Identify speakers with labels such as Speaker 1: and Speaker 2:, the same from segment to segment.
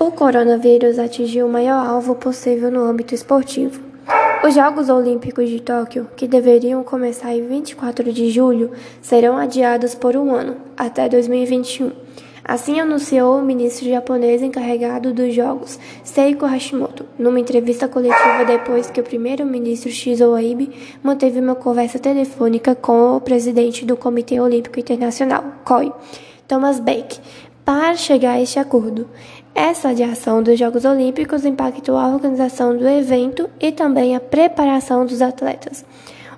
Speaker 1: O coronavírus atingiu o maior alvo possível no âmbito esportivo. Os Jogos Olímpicos de Tóquio, que deveriam começar em 24 de julho, serão adiados por um ano, até 2021. Assim anunciou o ministro japonês encarregado dos Jogos, Seiko Hashimoto, numa entrevista coletiva depois que o primeiro-ministro Shizo Abe manteve uma conversa telefônica com o presidente do Comitê Olímpico Internacional, COI, Thomas Bach, para chegar a este acordo. Essa adiação dos Jogos Olímpicos impactou a organização do evento e também a preparação dos atletas.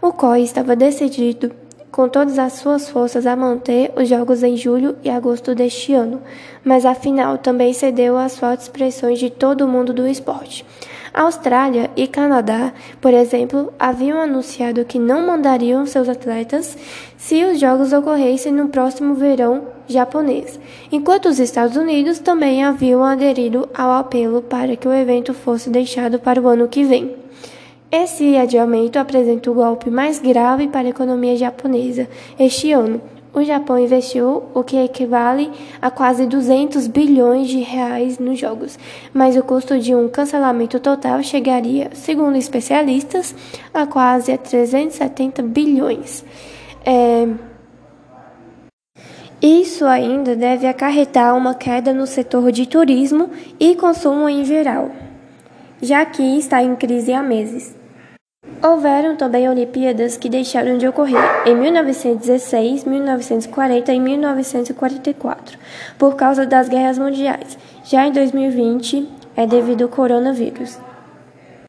Speaker 1: O COI estava decidido com todas as suas forças a manter os Jogos em julho e agosto deste ano, mas afinal também cedeu às fortes pressões de todo o mundo do esporte. Austrália e Canadá, por exemplo, haviam anunciado que não mandariam seus atletas se os Jogos ocorressem no próximo verão japonês, enquanto os Estados Unidos também haviam aderido ao apelo para que o evento fosse deixado para o ano que vem. Esse adiamento apresenta o golpe mais grave para a economia japonesa este ano. O Japão investiu o que equivale a quase 200 bilhões de reais nos jogos, mas o custo de um cancelamento total chegaria, segundo especialistas, a quase 370 bilhões. É... Isso ainda deve acarretar uma queda no setor de turismo e consumo em geral, já que está em crise há meses. Houveram também Olimpíadas que deixaram de ocorrer em 1916, 1940 e 1944 por causa das guerras mundiais. Já em 2020 é devido ao coronavírus.